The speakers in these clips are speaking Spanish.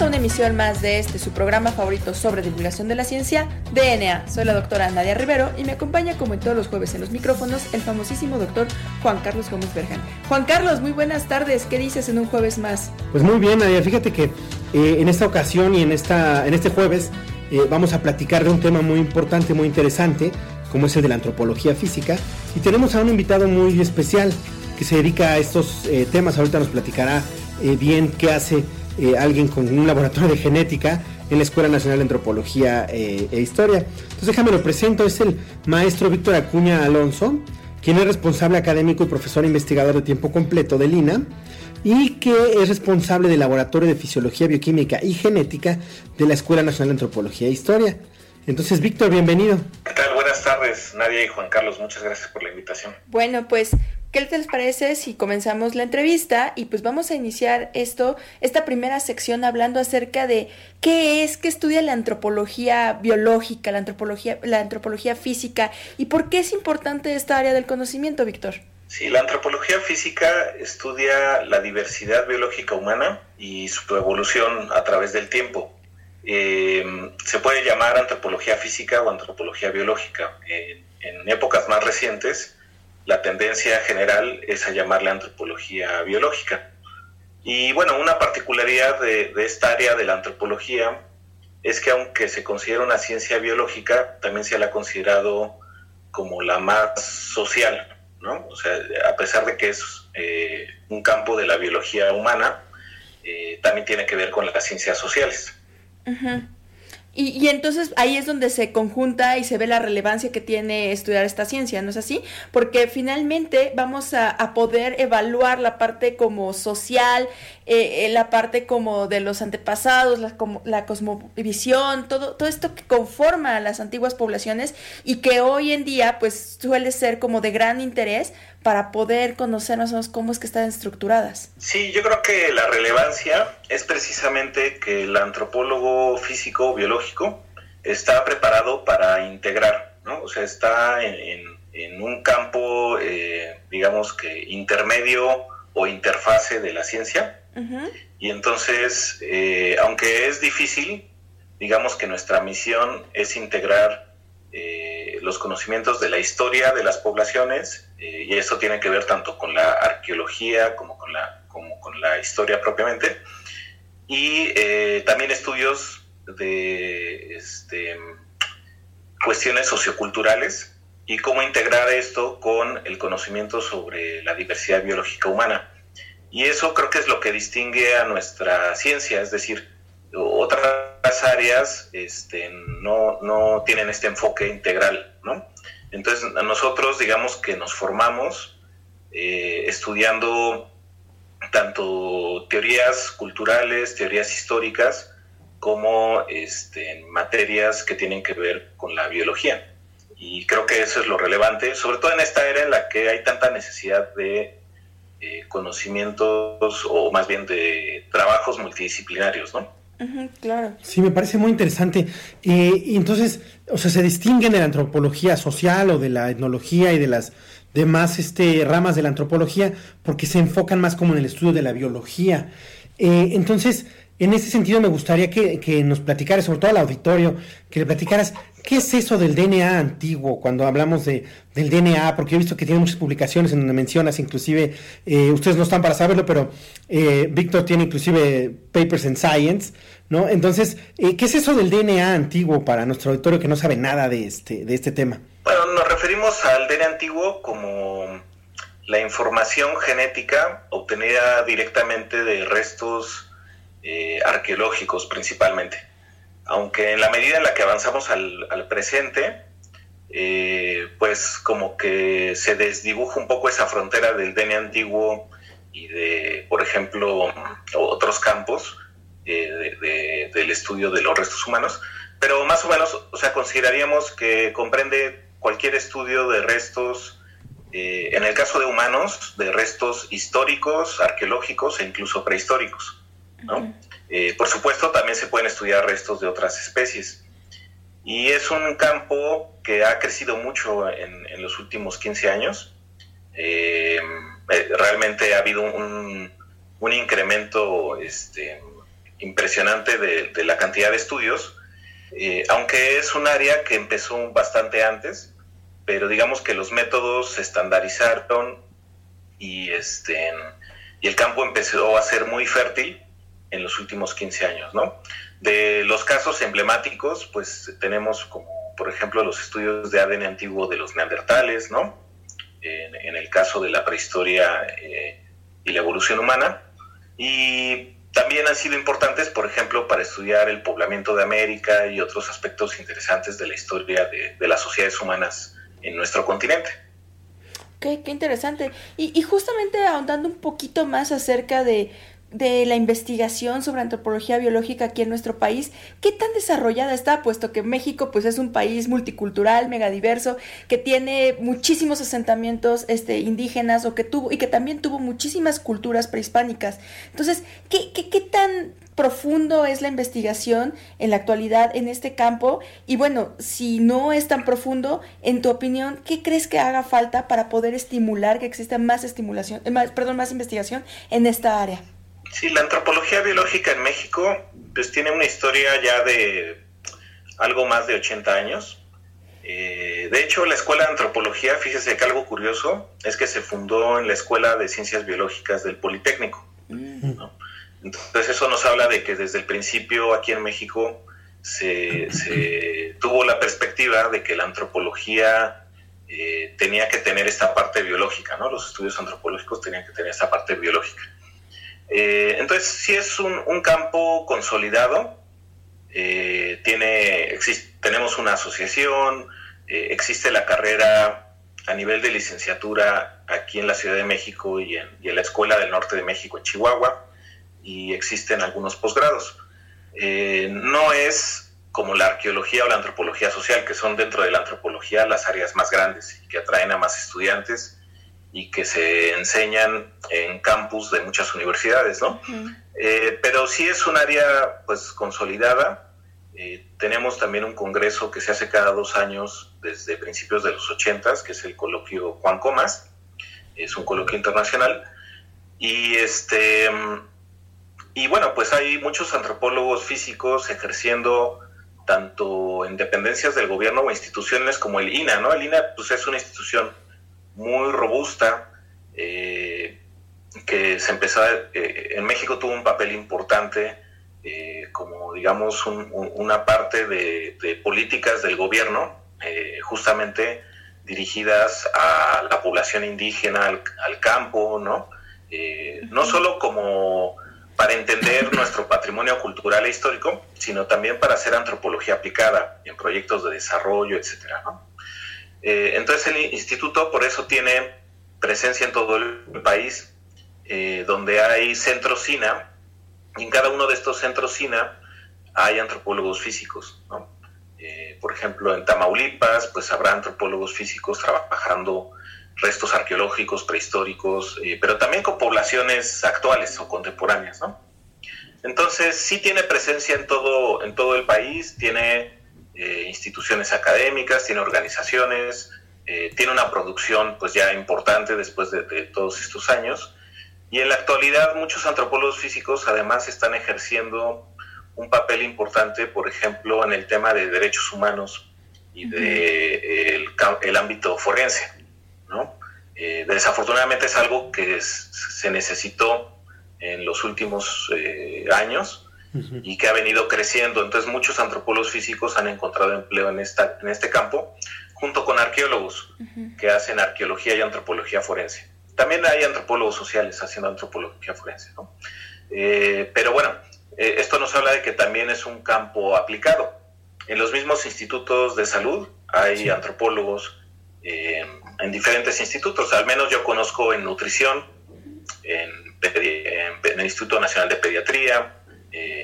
A una emisión más de este, su programa favorito sobre divulgación de la ciencia, DNA. Soy la doctora Nadia Rivero y me acompaña como en todos los jueves en los micrófonos el famosísimo doctor Juan Carlos Gómez Berjan. Juan Carlos, muy buenas tardes. ¿Qué dices en un jueves más? Pues muy bien, Nadia. Fíjate que eh, en esta ocasión y en, esta, en este jueves eh, vamos a platicar de un tema muy importante, muy interesante, como es el de la antropología física. Y tenemos a un invitado muy especial que se dedica a estos eh, temas. Ahorita nos platicará bien qué hace eh, alguien con un laboratorio de genética en la Escuela Nacional de Antropología eh, e Historia. Entonces déjame lo presento, es el maestro Víctor Acuña Alonso, quien es responsable académico y profesor investigador de tiempo completo del INA y que es responsable del Laboratorio de Fisiología, Bioquímica y Genética de la Escuela Nacional de Antropología e Historia. Entonces, Víctor, bienvenido. ¿Qué tal? Buenas tardes, Nadia y Juan Carlos. Muchas gracias por la invitación. Bueno, pues ¿Qué les parece si comenzamos la entrevista? Y pues vamos a iniciar esto, esta primera sección hablando acerca de qué es, qué estudia la antropología biológica, la antropología, la antropología física y por qué es importante esta área del conocimiento, Víctor. Sí, la antropología física estudia la diversidad biológica humana y su evolución a través del tiempo. Eh, se puede llamar antropología física o antropología biológica. en épocas más recientes, la tendencia general es a llamarle antropología biológica. Y bueno, una particularidad de, esta área de la antropología es que aunque se considera una ciencia biológica, también se la ha considerado como la más social, ¿no? O sea, a pesar de que es eh, un campo de la biología humana, eh, también tiene que ver con las ciencias sociales. Y, entonces ahí es donde se conjunta y se ve la relevancia que tiene estudiar esta ciencia, ¿no es así? Porque finalmente vamos a, poder evaluar la parte como social, eh, eh, la parte como de los antepasados, la, como, la cosmovisión, todo, todo esto que conforma a las antiguas poblaciones y que hoy en día pues suele ser como de gran interés para poder conocer más o menos cómo es que están estructuradas. Sí, yo creo que la relevancia es precisamente que el antropólogo físico biológico está preparado para integrar, ¿no? O sea, está en, un campo, eh, digamos que intermedio o interfase de la ciencia. Y entonces, eh, aunque es difícil, digamos que nuestra misión es integrar eh, los conocimientos de la historia de las poblaciones, eh, y eso tiene que ver tanto con la arqueología como con la, como con la historia propiamente, y eh, también estudios de este, cuestiones socioculturales y cómo integrar esto con el conocimiento sobre la diversidad biológica humana. Y eso creo que es lo que distingue a nuestra ciencia, es decir, otras áreas este, no, no, tienen este enfoque integral, ¿no? Entonces, nosotros, digamos que nos formamos eh, estudiando tanto teorías culturales, teorías históricas, como este, materias que tienen que ver con la biología. Y creo que eso es lo relevante, sobre todo en esta era en la que hay tanta necesidad de eh, conocimientos o más bien de trabajos multidisciplinarios, ¿no? Claro. Sí, me parece muy interesante. y entonces, o sea, se distinguen de la antropología social o de la etnología y de las demás este, ramas de la antropología porque se enfocan más como en el estudio de la biología. Eh, entonces, en ese sentido me gustaría que, nos platicaras, sobre todo al auditorio, que le platicaras qué es eso del DNA antiguo, cuando hablamos de, del DNA, porque he visto que tiene muchas publicaciones en donde mencionas, inclusive, eh, ustedes no están para saberlo, pero eh, Víctor tiene inclusive Papers in Science, ¿no? Entonces, eh, ¿qué es eso del DNA antiguo para nuestro auditorio que no sabe nada de este, de este tema? Bueno, nos referimos al DNA antiguo como la información genética obtenida directamente de restos eh, arqueológicos principalmente. Aunque en la medida en la que avanzamos al, presente, eh, pues como que se desdibuja un poco esa frontera del DNA antiguo y de, por ejemplo, otros campos eh, del estudio de los restos humanos, pero más o menos, o sea, consideraríamos que comprende cualquier estudio de restos eh, en el caso de humanos, de restos históricos, arqueológicos e incluso prehistóricos. Eh, por supuesto, también se pueden estudiar restos de otras especies. Y es un campo que ha crecido mucho en, los últimos 15 años. Eh, realmente ha habido un, incremento este, impresionante de, la cantidad de estudios, aunque es un área que empezó bastante antes pero digamos que los métodos se estandarizaron y, este, y el campo empezó a ser muy fértil en los últimos 15 años, ¿no? De los casos emblemáticos, pues tenemos como, por ejemplo, los estudios de ADN antiguo de los neandertales, ¿no? En, el caso de la prehistoria eh, y la evolución humana. Y también han sido importantes, por ejemplo, para estudiar el poblamiento de América y otros aspectos interesantes de la historia de, las sociedades humanas en nuestro continente. Qué, qué interesante. Y, justamente ahondando un poquito más acerca de, de la investigación sobre antropología biológica aquí en nuestro país, ¿qué tan desarrollada está? Puesto que México pues es un país multicultural, megadiverso, que tiene muchísimos asentamientos este, indígenas o que tuvo, y que también tuvo muchísimas culturas prehispánicas. Entonces, ¿qué, qué, qué tan profundo es la investigación en la actualidad en este campo? Y bueno, si no es tan profundo, en tu opinión, ¿qué crees que haga falta para poder estimular que exista más estimulación, eh, más, perdón, más investigación en esta área? Sí, la antropología biológica en México pues tiene una historia ya de algo más de 80 años. Eh, de hecho, la Escuela de Antropología, fíjese que algo curioso, es que se fundó en la Escuela de Ciencias Biológicas del Politécnico. Mm. Entonces eso nos habla de que desde el principio aquí en México se, tuvo la perspectiva de que la antropología eh, tenía que tener esta parte biológica, ¿no? Los estudios antropológicos tenían que tener esta parte biológica. Eh, entonces, si es un, campo consolidado, eh, tiene, tenemos una asociación, eh, existe la carrera a nivel de licenciatura aquí en la Ciudad de México y en, la Escuela del Norte de México en Chihuahua, y existen algunos posgrados. no es como la arqueología o la antropología social, que son dentro de la antropología las áreas más grandes y que atraen a más estudiantes y que se enseñan en campus de muchas universidades, ¿no? Eh, pero sí es un área pues consolidada. Eh, tenemos también un congreso que se hace cada dos años desde principios de los ochentas, que es el coloquio Juan Comas, es un coloquio internacional. Y este y bueno, pues hay muchos antropólogos físicos ejerciendo tanto en dependencias del gobierno o instituciones como el INA, ¿no? El INA pues es una institución muy robusta, eh, que se empezó, eh, en México tuvo un papel importante eh, como, digamos, una parte de, políticas del gobierno, justamente dirigidas a la población indígena, al, campo, ¿no? no solo como para entender nuestro patrimonio cultural e histórico, sino también para hacer antropología aplicada en proyectos de desarrollo, etcétera, ¿no? Eh, entonces el instituto por eso tiene presencia en todo el país, eh, donde hay centros SINA, y en cada uno de estos centros SINA hay antropólogos físicos. Eh, por ejemplo, en Tamaulipas, pues habrá antropólogos físicos trabajando restos arqueológicos, prehistóricos, pero también con poblaciones actuales o contemporáneas. Entonces, sí tiene presencia en todo, en todo el país, tiene eh, instituciones académicas, tiene organizaciones, eh, tiene una producción pues ya importante después de, todos estos años. Y en la actualidad muchos antropólogos físicos además están ejerciendo un papel importante, por ejemplo, en el tema de derechos humanos y de el, ámbito forense. ¿no? Eh, desafortunadamente es algo que se necesitó en los últimos años y que ha venido creciendo. Entonces muchos antropólogos físicos han encontrado empleo en, esta, en este campo, junto con arqueólogos que hacen arqueología y antropología forense. También hay antropólogos sociales haciendo antropología forense. ¿no? Eh, pero bueno, eh, esto nos habla de que también es un campo aplicado. En los mismos institutos de salud hay antropólogos eh, en diferentes institutos, al menos yo conozco en nutrición, en, en el Instituto Nacional de Pediatría,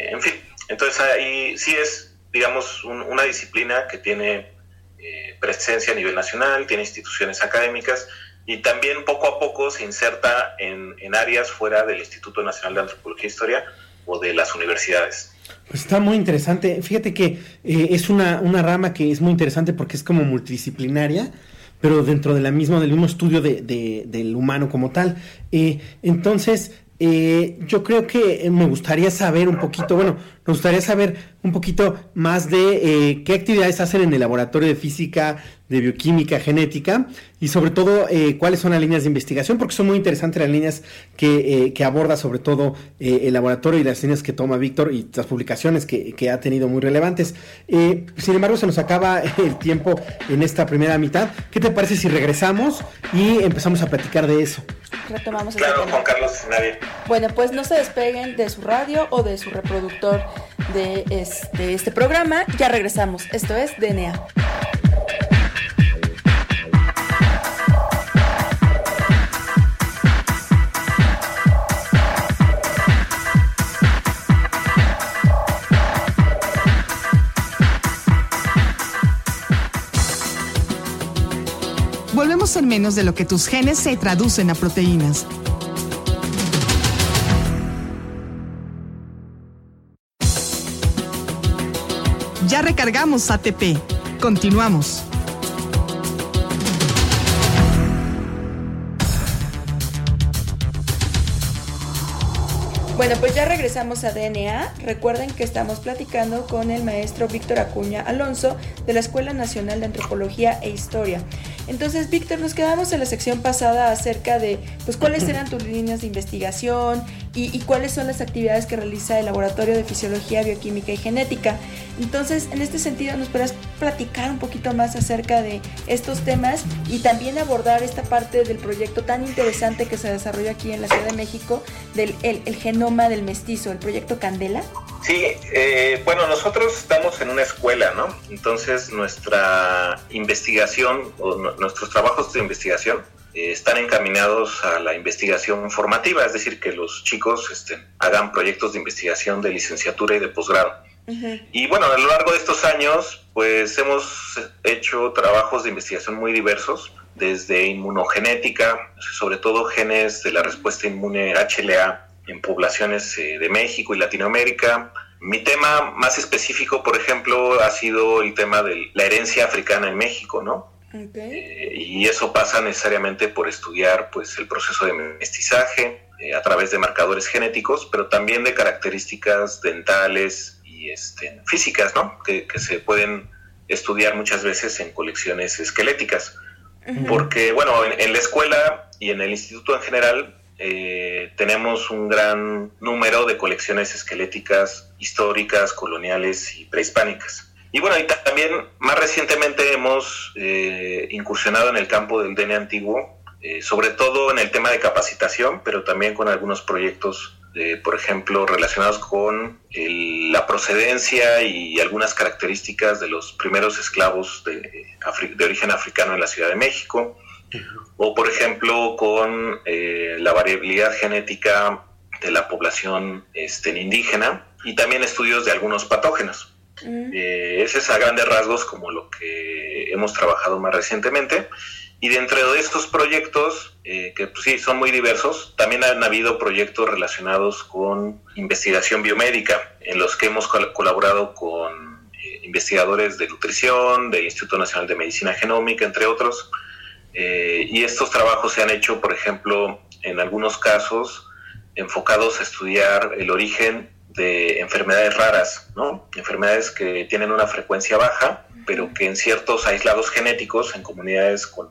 eh, en fin, entonces ahí sí es, digamos, una disciplina que tiene eh, presencia a nivel nacional, tiene instituciones académicas y también poco a poco se inserta en, áreas fuera del Instituto Nacional de Antropología e Historia o de las universidades. Pues está muy interesante. Fíjate que eh, es una, una, rama que es muy interesante porque es como multidisciplinaria, pero dentro de la misma, del mismo estudio de, del humano como tal. Entonces, eh, yo creo que me gustaría saber un poquito, bueno, nos gustaría saber un poquito más de eh, qué actividades hacen en el laboratorio de física, de bioquímica, genética y sobre todo eh, cuáles son las líneas de investigación, porque son muy interesantes las líneas que, que aborda sobre todo el laboratorio y las líneas que toma Víctor y las publicaciones que, que ha tenido muy relevantes. sin embargo, se nos acaba el tiempo en esta primera mitad. ¿Qué te parece si regresamos y empezamos a platicar de eso? Retomamos claro, Juan Carlos, nadie. Bueno, pues no se despeguen de su radio o de su reproductor de este, programa. Ya regresamos. Esto es DNA. Volvemos en menos de lo que tus genes se traducen a proteínas. Ya recargamos ATP. Continuamos. Bueno, pues ya regresamos a DNA. Recuerden que estamos platicando con el maestro Víctor Acuña Alonso de la Escuela Nacional de Antropología e Historia. Entonces, Víctor, nos quedamos en la sección pasada acerca de pues cuáles eran tus líneas de investigación y, cuáles son las actividades que realiza el Laboratorio de Fisiología, Bioquímica y Genética. Entonces, en este sentido, ¿nos podrás platicar un poquito más acerca de estos temas y también abordar esta parte del proyecto tan interesante que se desarrolla aquí en la Ciudad de México del el, genoma del mestizo, el proyecto Candela? Sí, eh, bueno, nosotros estamos en una escuela, ¿no? Entonces, nuestra investigación o nuestros trabajos de investigación eh, están encaminados a la investigación formativa, es decir, que los chicos este, hagan proyectos de investigación de licenciatura y de posgrado. Y bueno, a lo largo de estos años, pues hemos hecho trabajos de investigación muy diversos, desde inmunogenética, sobre todo genes de la respuesta inmune HLA en poblaciones eh, de México y Latinoamérica. Mi tema más específico, por ejemplo, ha sido el tema de la herencia africana en México, ¿no? Eh, y eso pasa necesariamente por estudiar pues, el proceso de mestizaje eh, a través de marcadores genéticos, pero también de características dentales y este, físicas, ¿no? Que, se pueden estudiar muchas veces en colecciones esqueléticas. Porque, bueno, en, la escuela y en el instituto en general eh, tenemos un gran número de colecciones esqueléticas históricas, coloniales y prehispánicas. Y bueno, y también más recientemente hemos eh, incursionado en el campo del DNA antiguo, eh, sobre todo en el tema de capacitación, pero también con algunos proyectos, por ejemplo, relacionados con la procedencia y algunas características de los primeros esclavos de, de origen africano en la Ciudad de México, o por ejemplo con eh, la variabilidad genética de la población este, indígena y también estudios de algunos patógenos. Eh, ese es a grandes rasgos como lo que hemos trabajado más recientemente. Y dentro de estos proyectos, eh, que pues, sí son muy diversos, también han habido proyectos relacionados con investigación biomédica, en los que hemos colaborado con eh, investigadores de nutrición, del Instituto Nacional de Medicina Genómica, entre otros. Y estos trabajos se han hecho, por ejemplo, en algunos casos, enfocados a estudiar el origen de enfermedades raras, ¿no? Enfermedades que tienen una frecuencia baja, pero que en ciertos aislados genéticos, en comunidades con,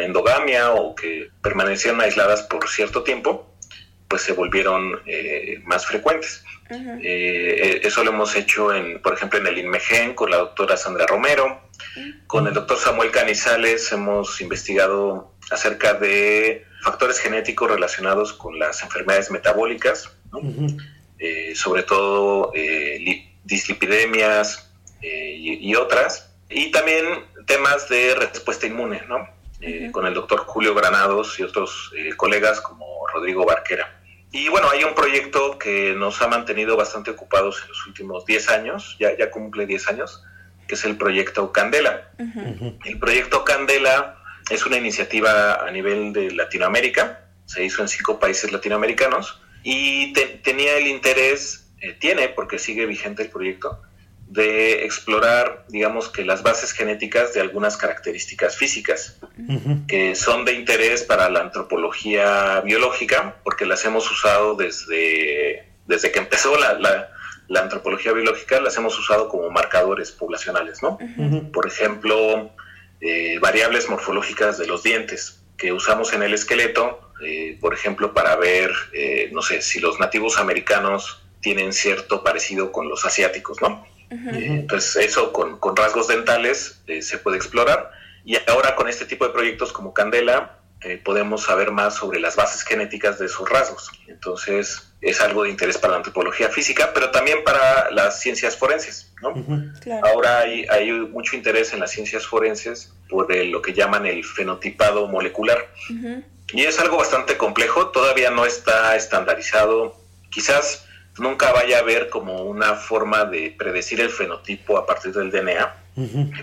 endogamia o que permanecieron aisladas por cierto tiempo, pues se volvieron eh, más frecuentes. Eh, eh, eso lo hemos hecho, en, por ejemplo, en el INMEGEN con la doctora Sandra Romero. Con el doctor Samuel Canizales hemos investigado acerca de factores genéticos relacionados con las enfermedades metabólicas. ¿no? Eh, sobre todo eh, dislipidemias eh, y, otras, y también temas de respuesta inmune, ¿no? Con el doctor Julio Granados y otros colegas como Rodrigo Barquera. Y bueno, hay un proyecto que nos ha mantenido bastante ocupados en los últimos 10 años, ya, ya cumple 10 años, que es el proyecto Candela. El proyecto Candela es una iniciativa a nivel de Latinoamérica, se hizo en cinco países latinoamericanos y tenía el interés, eh, tiene, porque sigue vigente el proyecto, de explorar, digamos que las bases genéticas de algunas características físicas que son de interés para la antropología biológica, porque las hemos usado desde, desde que empezó la, la, antropología biológica, las hemos usado como marcadores poblacionales, ¿no? Por ejemplo, eh, variables morfológicas de los dientes que usamos en el esqueleto, eh, por ejemplo, para ver, eh, no sé, si los nativos americanos tienen cierto parecido con los asiáticos, ¿no? entonces, eso con, rasgos dentales se puede explorar. Y ahora con este tipo de proyectos como Candela, podemos saber más sobre las bases genéticas de esos rasgos. Entonces, es algo de interés para la antropología física, pero también para las ciencias forenses. ¿no? Ahora hay, hay, mucho interés en las ciencias forenses por lo que llaman el fenotipado molecular. Y es algo bastante complejo, todavía no está estandarizado. Quizás nunca vaya a haber como una forma de predecir el fenotipo a partir del DNA,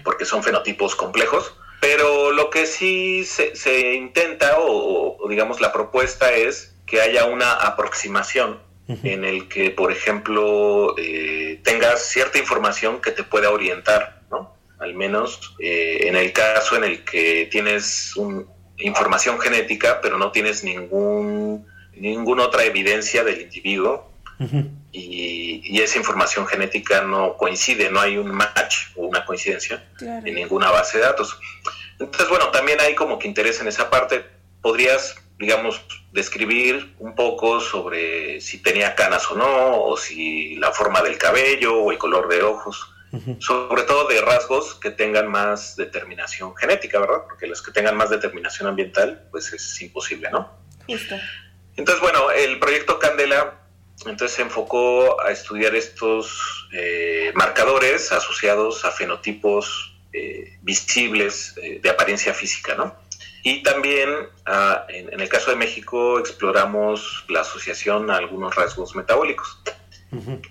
porque son fenotipos complejos. Pero lo que sí se, intenta, o, digamos la propuesta es que haya una aproximación en el que, por ejemplo, eh, tengas cierta información que te pueda orientar, ¿no? Al menos eh, en el caso en el que tienes un, información genética, pero no tienes ningún, ninguna otra evidencia del individuo y, esa información genética no coincide, no hay un match o una coincidencia en ninguna base de datos. Entonces, bueno, también hay como que interés en esa parte. Podrías, digamos, describir un poco sobre si tenía canas o no, o si la forma del cabello o el color de ojos sobre todo de rasgos que tengan más determinación genética, ¿verdad? Porque los que tengan más determinación ambiental, pues es imposible, ¿no? Justo. Entonces, bueno, el proyecto Candela entonces se enfocó a estudiar estos eh, marcadores asociados a fenotipos eh, visibles eh, de apariencia física, ¿no? Y también ah, en, el caso de México exploramos la asociación a algunos rasgos metabólicos.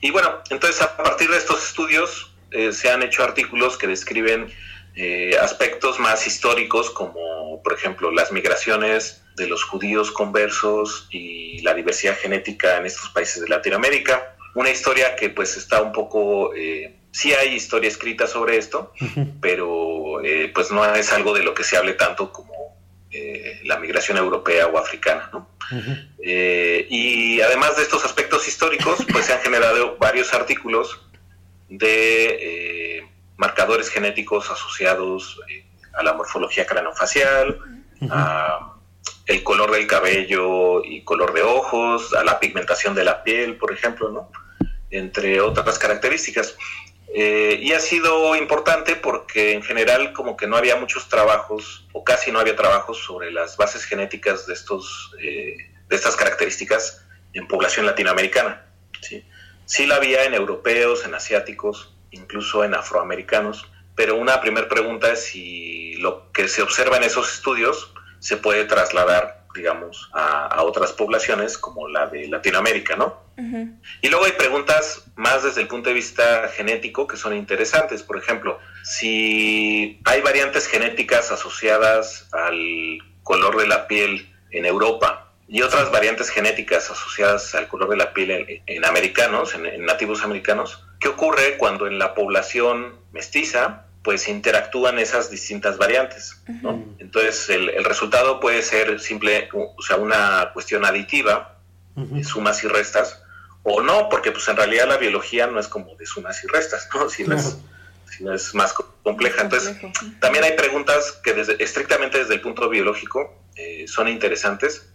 Y bueno, entonces a partir de estos estudios eh, se han hecho artículos que describen eh, aspectos más históricos como por ejemplo las migraciones de los judíos conversos y la diversidad genética en estos países de Latinoamérica. Una historia que pues está un poco, eh, sí hay historia escrita sobre esto, pero eh, pues no es algo de lo que se hable tanto como la migración europea o africana. ¿no? y además de estos aspectos históricos, pues se han generado varios artículos de eh, marcadores genéticos asociados eh, a la morfología craneofacial, a el color del cabello y color de ojos, a la pigmentación de la piel, por ejemplo, ¿no? entre otras características. Eh, y ha sido importante porque en general como que no había muchos trabajos o casi no había trabajos sobre las bases genéticas de, estos, de estas características en población latinoamericana. ¿sí? Sí la había en europeos, en asiáticos, incluso en afroamericanos, pero una primera pregunta es si lo que se observa en esos estudios se puede trasladar, digamos, a, otras poblaciones como la de Latinoamérica, ¿no? Y luego hay preguntas más desde el punto de vista genético que son interesantes. Por ejemplo, si hay variantes genéticas asociadas al color de la piel en Europa y otras variantes genéticas asociadas al color de la piel en, americanos, en, nativos americanos. ¿Qué ocurre cuando en la población mestiza pues interactúan esas distintas variantes? Entonces el, resultado puede ser simple, o sea, una cuestión aditiva, de sumas y restas, o no, porque pues en realidad la biología no es como de sumas y restas, ¿no? Sino, es, más compleja. Entonces, también hay preguntas que desde, estrictamente desde el punto biológico eh, son interesantes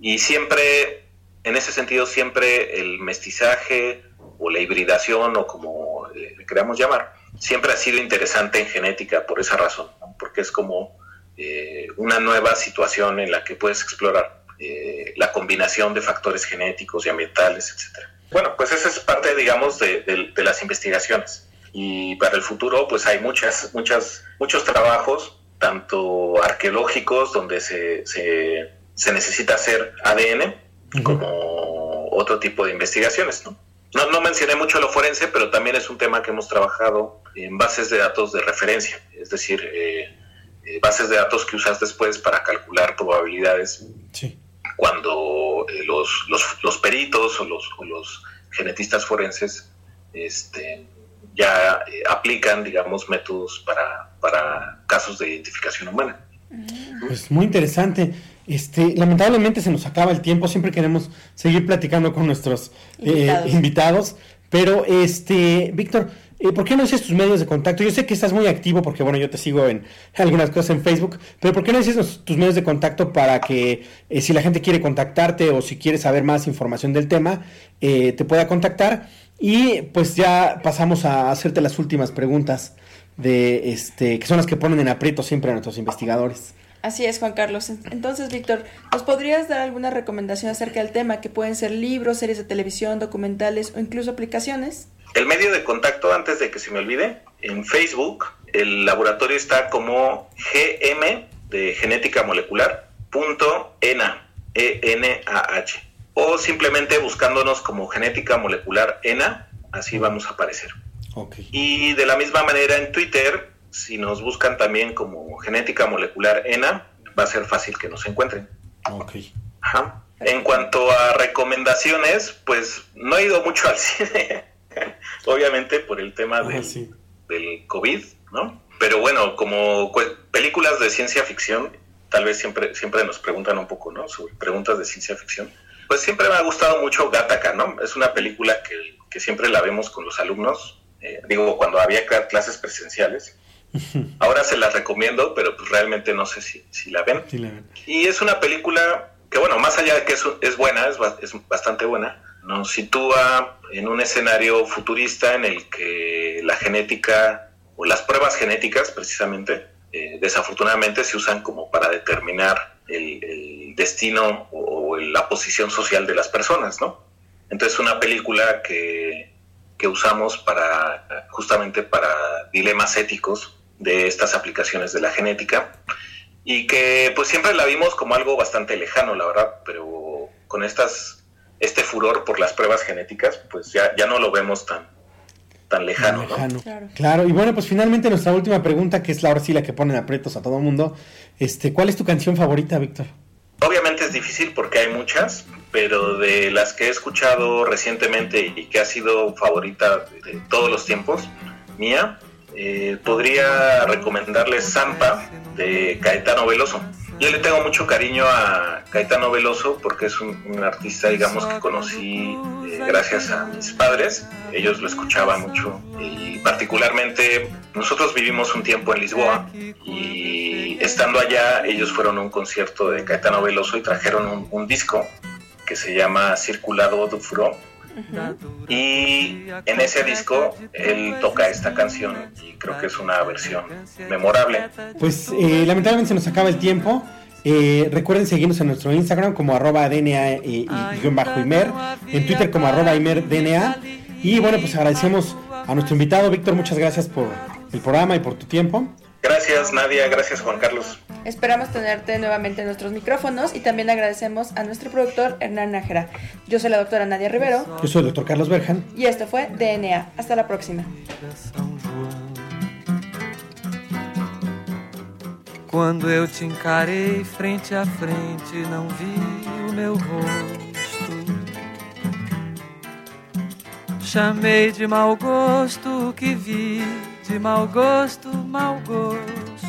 y siempre, en ese sentido, siempre el mestizaje o la hibridación o como le queramos llamar, siempre ha sido interesante en genética por esa razón, porque es como eh, una nueva situación en la que puedes explorar eh, la combinación de factores genéticos y ambientales, etc. Bueno, pues esa es parte, digamos, de, de, las investigaciones. Y para el futuro, pues hay muchas, muchas, muchos trabajos, tanto arqueológicos, donde se, se se necesita hacer ADN como otro tipo de investigaciones, ¿no? ¿No? mencioné mucho lo forense, pero también es un tema que hemos trabajado en bases de datos de referencia, es decir, eh, eh, bases de datos que usas después para calcular probabilidades Sí. cuando eh, los, los, los peritos o los, o los genetistas forenses este, ya eh, aplican, digamos, métodos para, para casos de identificación humana. Pues muy interesante. Este, lamentablemente se nos acaba el tiempo. Siempre queremos seguir platicando con nuestros eh, Invitados. Pero, este, Víctor, eh, ¿por qué no dices tus medios de contacto? Yo sé que estás muy activo porque, bueno, yo te sigo en algunas cosas en Facebook, pero ¿por qué no dices tus medios de contacto para que eh, si la gente quiere contactarte o si quiere saber más información del tema, eh, te pueda contactar? Y pues ya pasamos a hacerte las últimas preguntas de este que son las que ponen en aprieto siempre a nuestros investigadores. Así es, Juan Carlos. Entonces, Víctor, ¿nos podrías dar alguna recomendación acerca del tema, que pueden ser libros, series de televisión, documentales o incluso aplicaciones? El medio de contacto, antes de que se me olvide, en Facebook, el laboratorio está como GM de genética molecular, punto ENA, E-N-A-H. O simplemente buscándonos como genética molecular ENA, así vamos a aparecer. Ok. Y de la misma manera en Twitter, si nos buscan también como genética molecular ENA, va a ser fácil que nos encuentren. Ok. Ajá. En cuanto a recomendaciones, pues no he ido mucho al cine, obviamente por el tema Ajá, del, sí. del COVID, ¿no? Pero bueno, como películas de ciencia ficción, tal vez siempre, siempre nos preguntan un poco, ¿no? Sobre preguntas de ciencia ficción. Pues siempre me ha gustado mucho Gattaca, ¿no? Es una película que, que siempre la vemos con los alumnos, eh, digo, cuando había cla- clases presenciales. Ahora se las recomiendo, pero pues realmente no sé si, si la ven. Sí, la verdad. Y es una película que, bueno, más allá de que es, es buena, es, es bastante buena, nos sitúa en un escenario futurista en el que la genética o las pruebas genéticas, precisamente, eh, desafortunadamente se usan como para determinar el, el destino o, o la posición social de las personas, ¿no? Entonces, una película que, que usamos para justamente para dilemas éticos de estas aplicaciones de la genética y que pues siempre la vimos como algo bastante lejano, la verdad, pero con estas este furor por las pruebas genéticas, pues ya, ya no lo vemos tan, tan lejano, ¿no? Lejano. Claro. Claro. y bueno, pues finalmente nuestra última pregunta, que es la ahora sí la que ponen aprietos a todo el mundo. Este, ¿cuál es tu canción favorita, Víctor? Obviamente es difícil porque hay muchas, pero de las que he escuchado recientemente y que ha sido favorita de todos los tiempos, mía, eh, podría recomendarles Zampa de Caetano Veloso. Yo le tengo mucho cariño a Caetano Veloso porque es un, un artista, digamos, que conocí eh, gracias a mis padres. Ellos lo escuchaban mucho y particularmente nosotros vivimos un tiempo en Lisboa y estando allá ellos fueron a un concierto de Caetano Veloso y trajeron un, un disco que se llama Circulado do y en ese disco él toca esta canción y creo que es una versión memorable. Pues eh, lamentablemente se nos acaba el tiempo. Eh, recuerden seguirnos en nuestro Instagram como arroba DNA y, y guion bajo Imer, en Twitter como arroba Imer DNA. Y bueno, pues agradecemos a nuestro invitado, Víctor, muchas gracias por el programa y por tu tiempo. Gracias Nadia, gracias Juan Carlos. Esperamos tenerte nuevamente en nuestros micrófonos y también agradecemos a nuestro productor Hernán Nájera. Yo soy la doctora Nadia Rivero Yo soy el doctor Carlos Berjan. y esto fue DNA. Hasta la próxima. Quando eu te encarei frente a frente, não vi o meu rosto. Chamei de mau gosto o que vi, de mau gosto, mau gosto.